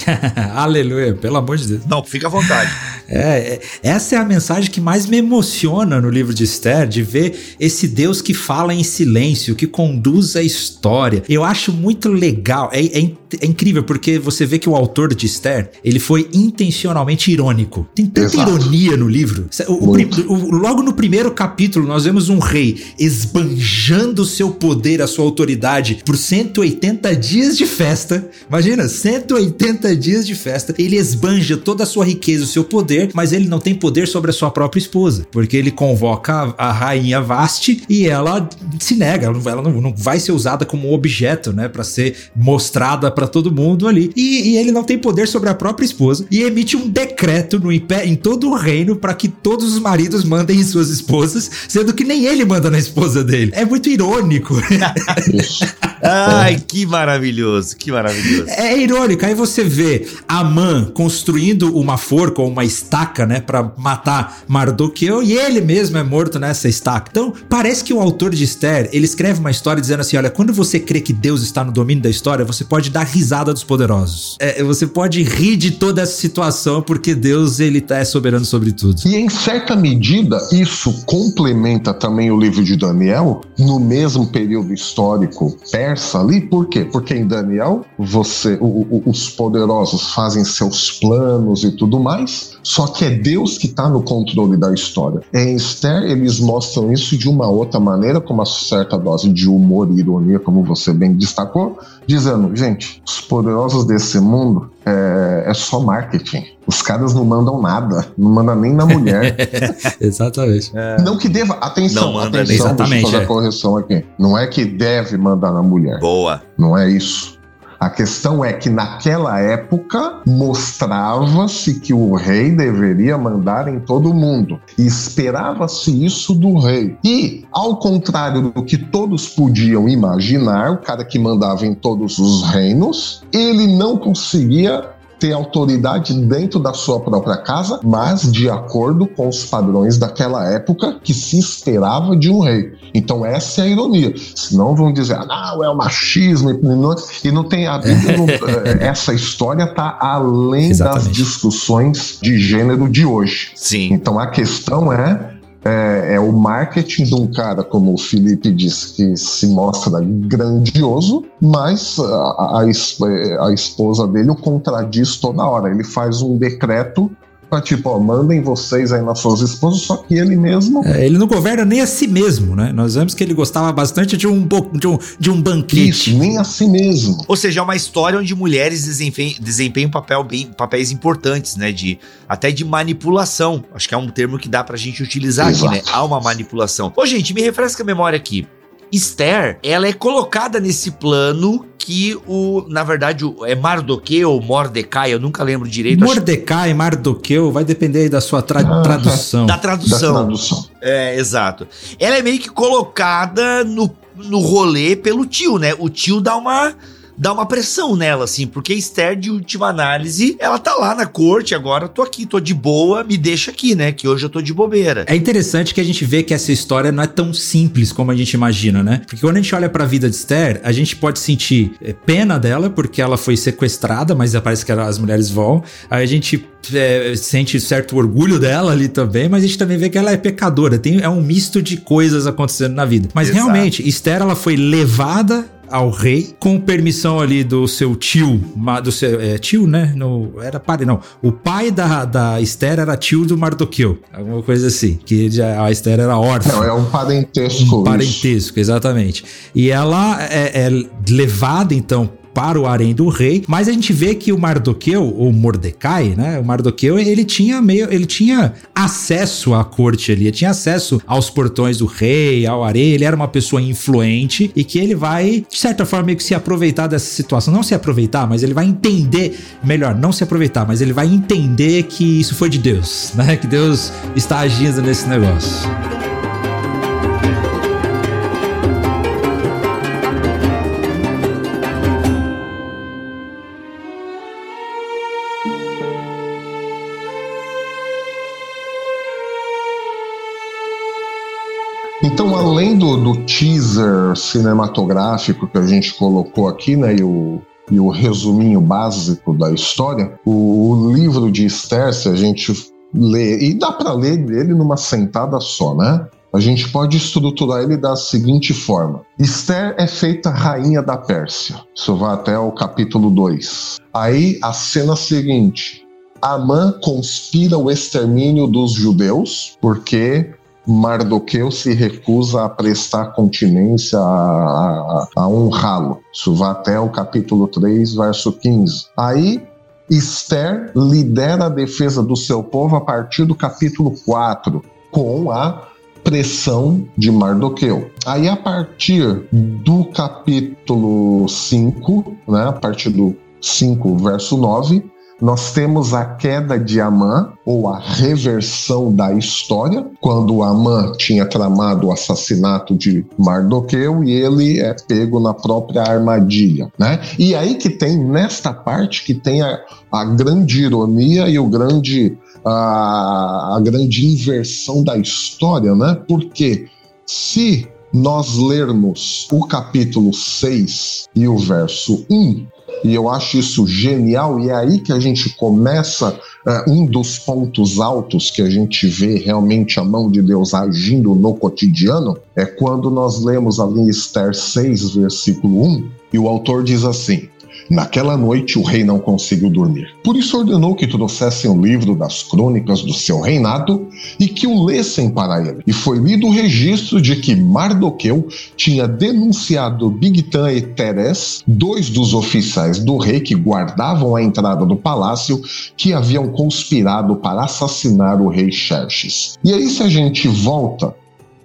Aleluia, pelo amor de Deus. Não, fica à vontade. É, é, essa é a mensagem que mais me emociona no livro de Esther, de ver esse Deus que fala em silêncio, que conduz a história. Eu acho muito legal, é, é, é incrível, porque você vê que o autor de Esther, ele foi intencionalmente irônico. Tem tanta Exato. ironia no livro. O, o, logo no primeiro capítulo, nós vemos um rei esbanjando o seu poder, a sua autoridade, por 180 dias de festa. Imagina, 180 dias de festa. Ele esbanja toda a sua riqueza, o seu poder mas ele não tem poder sobre a sua própria esposa, porque ele convoca a, a rainha Vaste e ela se nega, ela não, não vai ser usada como objeto, né, para ser mostrada para todo mundo ali. E, e, ele não tem poder sobre a própria esposa e emite um decreto no em todo o reino para que todos os maridos mandem em suas esposas, sendo que nem ele manda na esposa dele. É muito irônico. Ai, que maravilhoso, que maravilhoso. É irônico. Aí você vê Amã construindo uma forca ou uma estaca, né, para matar Mardoqueu e ele mesmo é morto nessa estaca. Então, parece que o autor de Esther, ele escreve uma história dizendo assim, olha, quando você crê que Deus está no domínio da história, você pode dar risada dos poderosos. É, você pode rir de toda essa situação porque Deus, ele tá, é soberano sobre tudo. E em certa medida, isso complementa também o livro de Daniel no mesmo período histórico persa ali, por quê? Porque em Daniel, você, o, o, os poderosos fazem seus planos e tudo mais, só que é Deus que está no controle da história. Em Esther, eles mostram isso de uma outra maneira, com uma certa dose de humor e ironia, como você bem destacou, dizendo: gente, os poderosos desse mundo é, é só marketing. Os caras não mandam nada, não mandam nem na mulher. Exatamente. É. Não que deva. Atenção, não manda atenção, exatamente, deixa eu fazer é. a correção aqui. Não é que deve mandar na mulher. Boa. Não é isso. A questão é que naquela época mostrava-se que o rei deveria mandar em todo mundo. E esperava-se isso do rei. E, ao contrário do que todos podiam imaginar, o cara que mandava em todos os reinos, ele não conseguia ter autoridade dentro da sua própria casa, mas de acordo com os padrões daquela época que se esperava de um rei. Então essa é a ironia. Senão vão dizer, ah, não, é o machismo e não, e não tem a Bíblia. Não, eh, essa história está além Exatamente. das discussões de gênero de hoje. Sim. Então a questão é é, é, o marketing de um cara, como o Felipe disse, que se mostra grandioso, mas a, a, a esposa dele o contradiz toda hora. Ele faz um decreto Pra, tipo, ó, mandem vocês aí nas suas esposas, só que ele mesmo. É, ele não governa nem a si mesmo, né? Nós vemos que ele gostava bastante de um, de um, de um banquete. Isso, nem a si mesmo. Ou seja, é uma história onde mulheres desempenham, desempenham papel bem, papéis importantes, né? De, até de manipulação. Acho que é um termo que dá pra gente utilizar Exato. aqui, né? Há uma manipulação. Ô, gente, me refresca a memória aqui. Esther, ela é colocada nesse plano que o, na verdade, o, é Mardoqueu ou Mordecai, eu nunca lembro direito. Mordecai, acho... Mardoqueu, vai depender aí da sua tra ah, tradução. Da tradução. Da tradução. É, exato. Ela é meio que colocada no, no rolê pelo tio, né? O tio dá uma dá uma pressão nela, assim, porque Esther, de última análise, ela tá lá na corte, agora tô aqui, tô de boa, me deixa aqui, né? Que hoje eu tô de bobeira. É interessante que a gente vê que essa história não é tão simples como a gente imagina, né? Porque quando a gente olha pra vida de Esther, a gente pode sentir é, pena dela, porque ela foi sequestrada, mas parece que as mulheres vão. Aí a gente é, sente certo orgulho dela ali também, mas a gente também vê que ela é pecadora. Tem, é um misto de coisas acontecendo na vida. Mas Exato. realmente, Esther ela foi levada ao rei, com permissão ali do seu tio, do seu é, tio, né? No, era pai, não. O pai da, da Esther era tio do Mardoqueu, alguma coisa assim. Que já, a Esther era órfã. Não, é um parentesco. Um parentesco, isso. exatamente. E ela é, é levada então para o harém do rei, mas a gente vê que o Mardoqueu, ou Mordecai, né? O Mardoqueu, ele tinha meio, ele tinha acesso à corte ali, ele tinha acesso aos portões do rei, ao harém, ele era uma pessoa influente e que ele vai, de certa forma, meio que se aproveitar dessa situação, não se aproveitar, mas ele vai entender, melhor, não se aproveitar, mas ele vai entender que isso foi de Deus, né? Que Deus está agindo nesse negócio. Além do, do, teaser cinematográfico que a gente colocou aqui, né, e o, e o resuminho básico da história, o, o livro de Esther, se a gente lê, e dá para ler ele numa sentada só, né? A gente pode estruturar ele da seguinte forma: Esther é feita rainha da Pérsia. Isso vai até o capítulo 2. Aí a cena seguinte: Amã conspira o extermínio dos judeus, porque Mardoqueu se recusa a prestar continência a, a, a honrá-lo. Isso vai até o capítulo 3, verso 15. Aí Esther lidera a defesa do seu povo a partir do capítulo 4, com a pressão de Mardoqueu. Aí, a partir do capítulo 5, né, a partir do 5, verso 9, nós temos a queda de Amã, ou a reversão da história, quando Amã tinha tramado o assassinato de Mardoqueu e ele é pego na própria armadilha, né? E aí que tem, nesta parte, que tem a, a grande ironia e o grande, a, a grande inversão da história, né? Porque se nós lermos o capítulo 6 e o verso 1, e eu acho isso genial, e é aí que a gente começa uh, um dos pontos altos que a gente vê realmente a mão de Deus agindo no cotidiano, é quando nós lemos ali em Esther 6, versículo 1, e o autor diz assim: Naquela noite o rei não conseguiu dormir. Por isso ordenou que trouxessem o livro das crônicas do seu reinado e que o lessem para ele. E foi lido o registro de que Mardoqueu tinha denunciado Bigtan e Teres, dois dos oficiais do rei que guardavam a entrada do palácio, que haviam conspirado para assassinar o rei Xerxes. E aí se a gente volta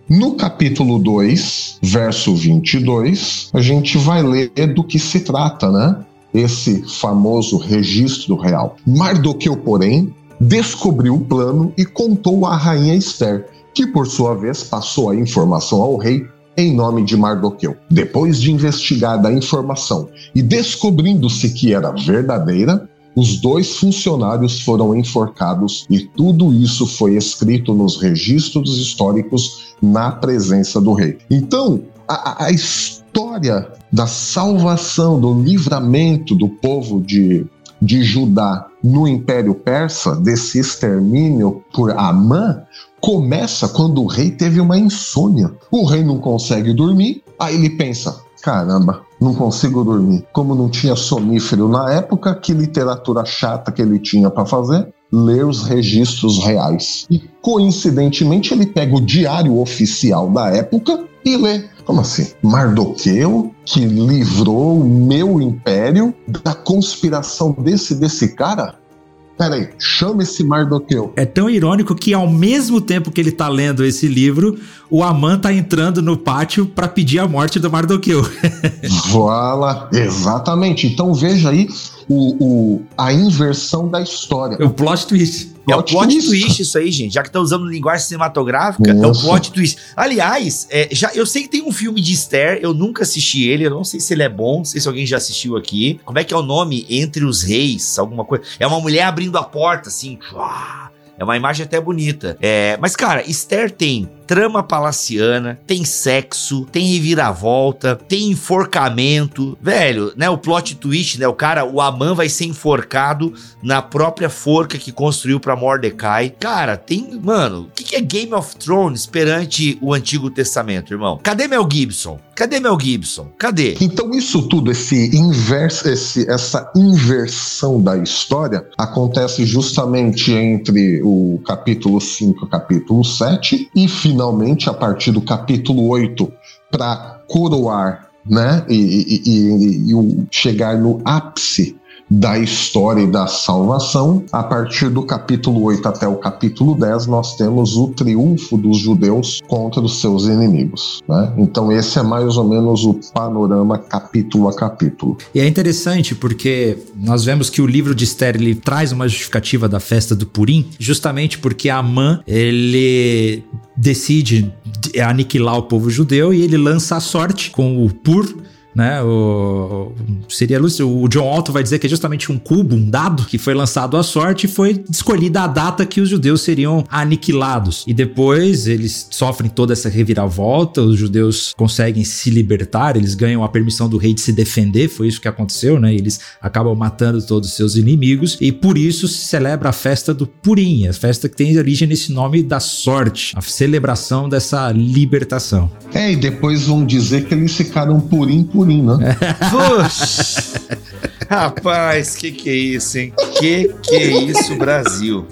no capítulo 2, verso 22, a gente vai ler do que se trata, né? Esse famoso registro real. Mardoqueu, porém, descobriu o plano e contou à rainha Esther, que por sua vez passou a informação ao rei em nome de Mardoqueu. Depois de investigada a informação e descobrindo-se que era verdadeira, os dois funcionários foram enforcados e tudo isso foi escrito nos registros históricos na presença do rei. Então, a, a história da salvação, do livramento do povo de, de Judá no Império Persa, desse extermínio por Amã, começa quando o rei teve uma insônia. O rei não consegue dormir, aí ele pensa: caramba, não consigo dormir. Como não tinha sonífero na época, que literatura chata que ele tinha para fazer? Ler os registros reais. E coincidentemente ele pega o diário oficial da época e lê. Como assim? Mardoqueu, que livrou o meu império da conspiração desse desse cara? Peraí, chama esse Mardoqueu. É tão irônico que ao mesmo tempo que ele tá lendo esse livro, o Aman tá entrando no pátio para pedir a morte do Mardoqueu. Voilà, exatamente. Então veja aí o, o, a inversão da história. O plot twist. É o plot twist. twist isso aí, gente. Já que tá usando linguagem cinematográfica, Nossa. é o plot twist. Aliás, é, já, eu sei que tem um filme de Esther, eu nunca assisti ele, eu não sei se ele é bom, não sei se alguém já assistiu aqui. Como é que é o nome? Entre os Reis, alguma coisa. É uma mulher abrindo a porta, assim. É uma imagem até bonita. É, mas, cara, Esther tem trama palaciana, tem sexo, tem reviravolta, tem enforcamento. Velho, né? O plot twist, né? O cara, o Aman vai ser enforcado na própria forca que construiu pra Mordecai. Cara, tem. Mano, o que, que é Game of Thrones perante o Antigo Testamento, irmão? Cadê Mel Gibson? Cadê Mel Gibson? Cadê? Então, isso tudo, esse inverso, esse, essa inversão da história, acontece justamente entre o capítulo 5 e o capítulo 7, e finalmente, a partir do capítulo 8, para coroar né, e, e, e, e chegar no ápice da história e da salvação. A partir do capítulo 8 até o capítulo 10, nós temos o triunfo dos judeus contra os seus inimigos. Né? Então, esse é mais ou menos o panorama capítulo a capítulo. E é interessante porque nós vemos que o livro de Esther ele traz uma justificativa da festa do Purim, justamente porque Amã ele decide aniquilar o povo judeu e ele lança a sorte com o Pur né? O, seria o John Otto vai dizer que é justamente um cubo, um dado que foi lançado à sorte e foi escolhida a data que os judeus seriam aniquilados. E depois eles sofrem toda essa reviravolta, os judeus conseguem se libertar, eles ganham a permissão do rei de se defender, foi isso que aconteceu, né? Eles acabam matando todos os seus inimigos e por isso se celebra a festa do Purim, a festa que tem origem nesse nome da sorte, a celebração dessa libertação. É, e depois vão dizer que eles ficaram Purim por Né? Puxa! Rapaz, que que é isso, hein? Que que é isso, Brasil?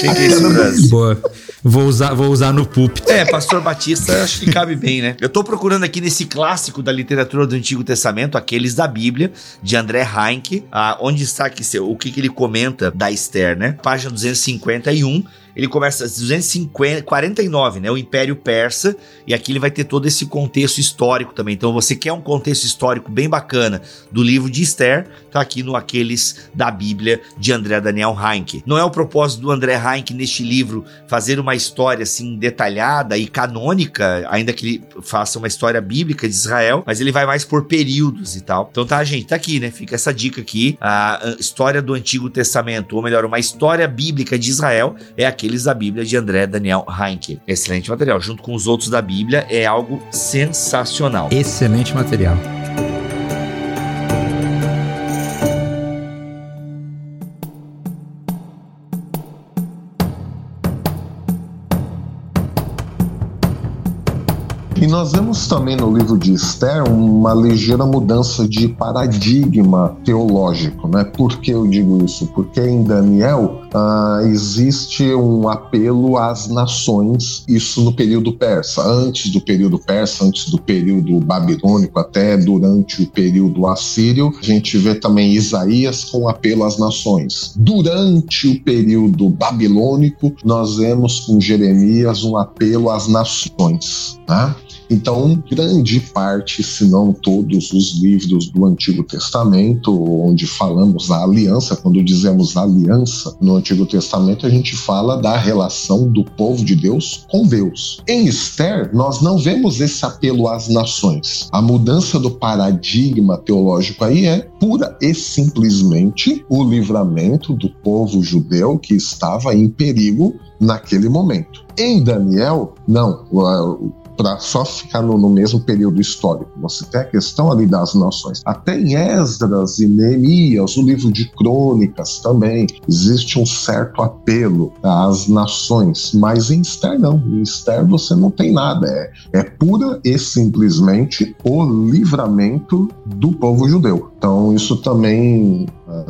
Que que é isso, Brasil? Boa. Vou usar, vou usar no púlpito. É, Pastor Batista, acho que cabe bem, né? Eu tô procurando aqui nesse clássico da literatura do Antigo Testamento, Aqueles da Bíblia, de André Heinck, ah, onde está aqui o que, que ele comenta da Esther, né? Página 251 ele começa 249, né? O Império Persa, e aqui ele vai ter todo esse contexto histórico também. Então, você quer um contexto histórico bem bacana do livro de Esther, tá aqui no Aqueles da Bíblia de André Daniel Heinck. Não é o propósito do André Heinck neste livro fazer uma história assim detalhada e canônica, ainda que ele faça uma história bíblica de Israel, mas ele vai mais por períodos e tal. Então tá, gente, tá aqui, né? Fica essa dica aqui. A história do Antigo Testamento, ou melhor, uma história bíblica de Israel é aqui aqueles da Bíblia de André Daniel Heinke. Excelente material. Junto com os outros da Bíblia, é algo sensacional. Excelente material. E nós vemos também no livro de Esther uma ligeira mudança de paradigma teológico, né? Por que eu digo isso? Porque em Daniel uh, existe um apelo às nações, isso no período persa, antes do período persa, antes do período babilônico, até durante o período assírio. A gente vê também Isaías com apelo às nações. Durante o período babilônico, nós vemos com Jeremias um apelo às nações. Né? Então, grande parte, se não todos os livros do Antigo Testamento, onde falamos da aliança, quando dizemos aliança no Antigo Testamento, a gente fala da relação do povo de Deus com Deus. Em Esther, nós não vemos esse apelo às nações. A mudança do paradigma teológico aí é pura e simplesmente o livramento do povo judeu que estava em perigo naquele momento. Em Daniel, não para só ficar no, no, mesmo período histórico. Você tem a questão ali das nações. Até em Esdras e Neemias, o livro de crônicas também, existe um certo apelo às nações, mas em Esther não. Em Esther você não tem nada. É, é pura e simplesmente o livramento do povo judeu. Então isso também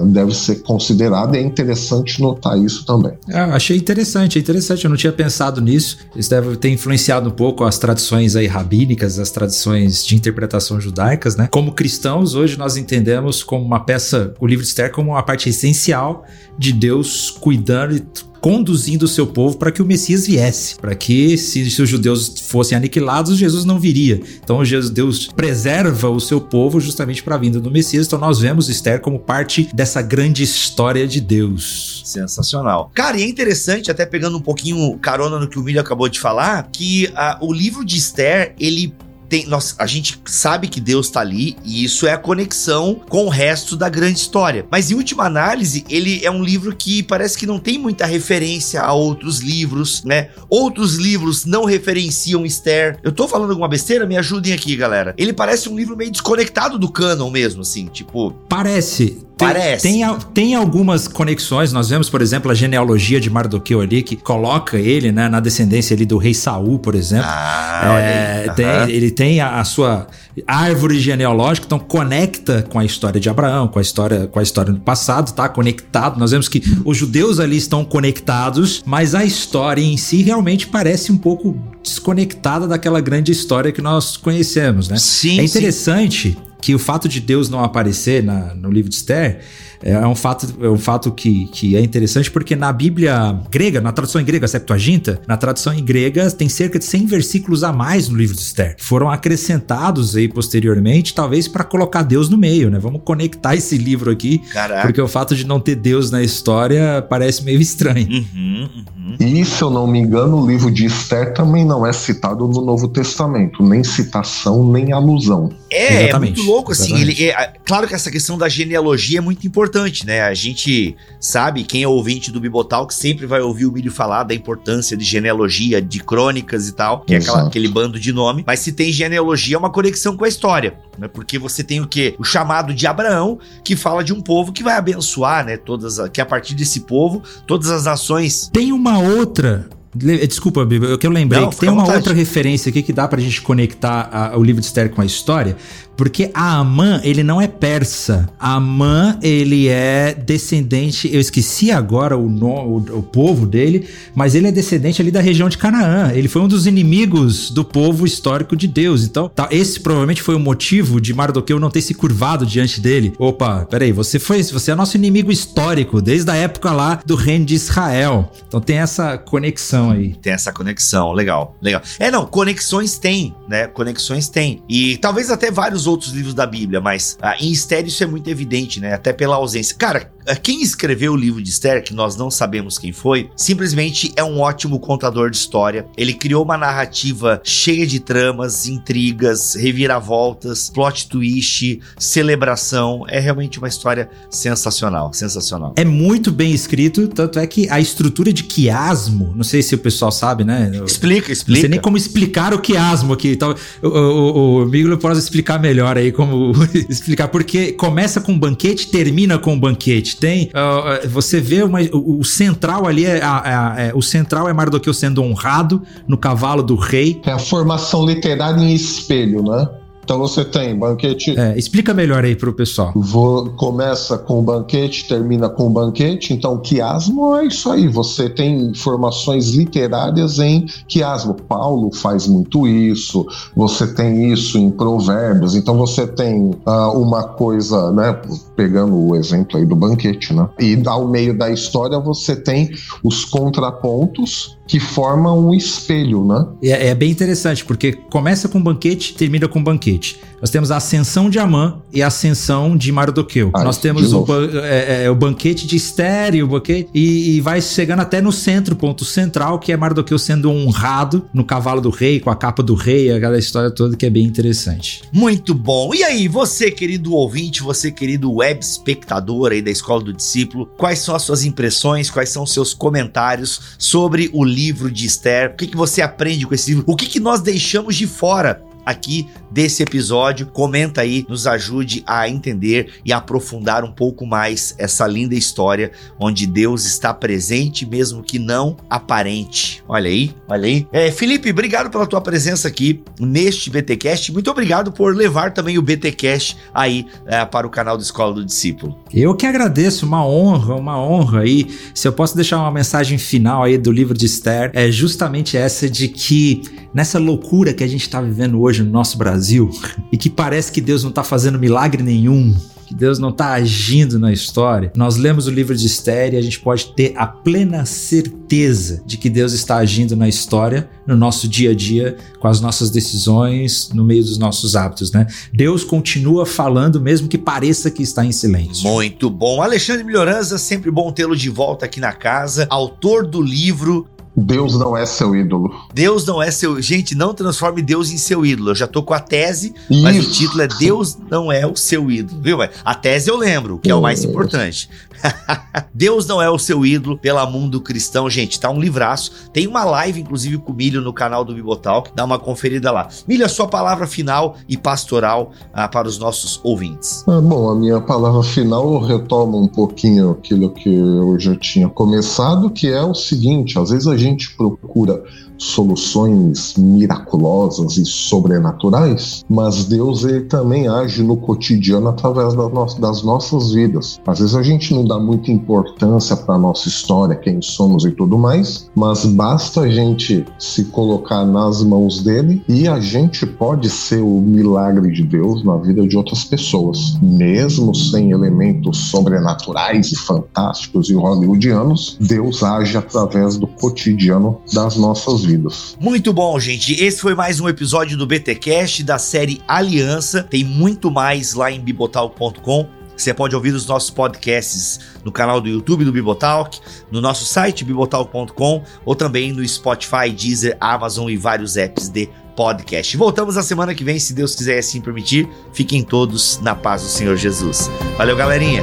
deve ser considerado e é interessante notar isso também. É, achei interessante, é interessante, eu não tinha pensado nisso. Isso deve ter influenciado um pouco as tradições aí rabínicas, as tradições de interpretação judaicas, né? Como cristãos, hoje nós entendemos como uma peça, o livro de Esther como uma parte essencial de Deus cuidando e conduzindo o seu povo para que o Messias viesse, para que se, se, os judeus fossem aniquilados, Jesus não viria. Então Deus preserva o seu povo justamente para a vinda do Messias. Então nós vemos Esther como parte dessa grande história de Deus. Sensacional. Cara, e é interessante, até pegando um pouquinho carona no que o Milho acabou de falar, que uh, o livro de Esther, ele tem, nós, a gente sabe que Deus tá ali e isso é a conexão com o resto da grande história. Mas em última análise, ele é um livro que parece que não tem muita referência a outros livros, né? Outros livros não referenciam Esther. Eu tô falando alguma besteira? Me ajudem aqui, galera. Ele parece um livro meio desconectado do canon mesmo, assim, tipo. Parece. Parece. Tem, tem algumas conexões. Nós vemos, por exemplo, a genealogia de Mardoqueu ali, que coloca ele né, na descendência ali do rei Saul, por exemplo. Ah, é, tem. Ele tem a, a, sua árvore genealógica, então conecta com a história de Abraão, com a história, com a história do passado, tá conectado. Nós vemos que os judeus ali estão conectados, mas a história em si realmente parece um pouco desconectada daquela grande história que nós conhecemos, né? Sim. É interessante sim. que o fato de Deus não aparecer na, no livro de Esther é, é um fato, é um fato que, que é interessante porque na Bíblia grega, na tradução em grega, Septuaginta, na tradução em grega tem cerca de 100 versículos a mais no livro de Esther. Foram acrescentados aí posteriormente, talvez para colocar Deus no meio, né? Vamos conectar esse livro aqui, Caraca. porque o fato de não ter Deus na história parece meio estranho. Uhum, uhum. E se eu não me engano, o livro de Esther também não é citado no Novo Testamento, nem citação, nem alusão. É, Exatamente. é muito louco assim. Ele, é, claro que essa questão da genealogia é muito importante né? A gente sabe, quem é ouvinte do Bibotal, que sempre vai ouvir o Milho falar da importância de genealogia, de crônicas e tal, que é aquela, aquele bando de nome. Mas se tem genealogia, é uma conexão com a história, né? Porque você tem o quê? O chamado de Abraão, que fala de um povo que vai abençoar, né? Todas, que a partir desse povo, todas as nações. Tem uma outra Desculpa, Bíblia, eu quero lembrar que tem uma outra referência aqui que dá pra gente conectar a, o livro de Esther com a história, porque Amã, ele não é persa. Amã, ele é descendente, eu esqueci agora o, no, o, o, povo dele, mas ele é descendente ali da região de Canaã. Ele foi um dos inimigos do povo histórico de Deus. Então, tá, esse provavelmente foi o motivo de Mardoqueu não ter se curvado diante dele. Opa, peraí, você foi, você é nosso inimigo histórico, desde a época lá do reino de Israel. Então tem essa conexão aí. Tem essa conexão, legal, legal. É, não, conexões tem, né? Conexões tem. E talvez até vários vários outros livros da Bíblia, mas ah, em Esther isso é muito evidente, né? Até pela ausência. Cara, ah, quem escreveu o livro de Esther, que nós não sabemos quem foi, simplesmente é um ótimo contador de história. Ele criou uma narrativa cheia de tramas, intrigas, reviravoltas, plot twist, celebração. É realmente uma história sensacional, sensacional. É muito bem escrito, tanto é que a estrutura de quiasmo, não sei se o pessoal sabe, né? Explica, explica. Não sei nem como explicar o quiasmo aqui. Então, o, o, o Miguel pode explicar melhor aí como explicar, porque começa com um banquete, termina com um banquete. Tem, uh, você vê uma, o, o, central ali é, é, é, o central é Mardoqueu sendo honrado no cavalo do rei. É a formação literária em espelho, né? Então você tem banquete. É, explica melhor aí pro pessoal. Vou, começa com o banquete, termina com o banquete. Então, quiasmo é isso aí. Você tem informações literárias em quiasmo. Paulo faz muito isso. Você tem isso em provérbios. Então você tem uh, uma coisa, né? Pegando o exemplo aí do banquete, né? E ao meio da história você tem os contrapontos que formam um espelho, né? É, é bem interessante, porque começa com banquete, termina com banquete. Nós temos a ascensão de Amã e a ascensão de Mardoqueu. Ah, Nós temos o, é, é, o, banquete de Estéreo, o banquete, e, e, vai chegando até no centro, ponto central, que é Mardoqueu sendo honrado no cavalo do rei, com a capa do rei, aquela história toda que é bem interessante. Muito bom. E aí, você, querido ouvinte, você, querido web espectador aí da Escola do Discípulo, quais são as suas impressões, quais são os seus comentários sobre o livro de Esther? O que, que você aprende com esse livro? O que, que nós deixamos de fora aqui desse episódio. Comenta aí, nos ajude a entender e aprofundar um pouco mais essa linda história onde Deus está presente, mesmo que não aparente. Olha aí, olha aí. É, Felipe, obrigado pela tua presença aqui neste BTcast. Muito obrigado por levar também o BTcast aí é, para o canal do Escola do Discípulo. Eu que agradeço, uma honra, uma honra aí. Se eu posso deixar uma mensagem final aí do livro de Esther, é justamente essa de que nessa loucura que a gente está vivendo hoje no nosso Brasil e que parece que Deus não está fazendo milagre nenhum, que Deus não está agindo na história, nós lemos o livro de Esther e a gente pode ter a plena certeza de que Deus está agindo na história, no nosso dia a dia, com as nossas decisões, no meio dos nossos hábitos, né? Deus continua falando, mesmo que pareça que está em silêncio. Muito bom. Alexandre Melhorança, sempre bom tê-lo de volta aqui na casa, autor do livro Deus não é seu ídolo. Deus não é seu. Gente, não transforme Deus em seu ídolo. Eu já tô com a tese, Isso. mas o título é Deus não é o seu ídolo, viu? A tese eu lembro, que é o mais importante. Deus não é o seu ídolo pela mundo cristão, gente. Tá um livraço. Tem uma live, inclusive, com o Milho no canal do Bibotalk. Dá uma conferida lá. Milho, a sua palavra final e pastoral ah, para os nossos ouvintes. É, bom, a minha palavra final retoma um pouquinho aquilo que eu já tinha começado, que é o seguinte: às vezes a gente procura soluções miraculosas e sobrenaturais, mas Deus ele também age no cotidiano através das, no das nossas vidas. Às vezes a gente não dá muita importância para nossa história, quem somos e tudo mais, mas basta a gente se colocar nas mãos dele e a gente pode ser o milagre de Deus na vida de outras pessoas, mesmo sem elementos sobrenaturais e fantásticos e hollywoodianos. Deus age através do cotidiano das nossas vidas vidas. Muito bom, gente. Esse foi mais um episódio do BTcast da série Aliança. Tem muito mais lá em bibotal.com. Você pode ouvir os nossos podcasts no canal do YouTube do Bibotalk, no nosso site bibotalk.com ou também no Spotify, Deezer, Amazon e vários apps de podcast. Voltamos na semana que vem, se Deus quiser assim permitir. Fiquem todos na paz do Senhor Jesus. Valeu, galerinha.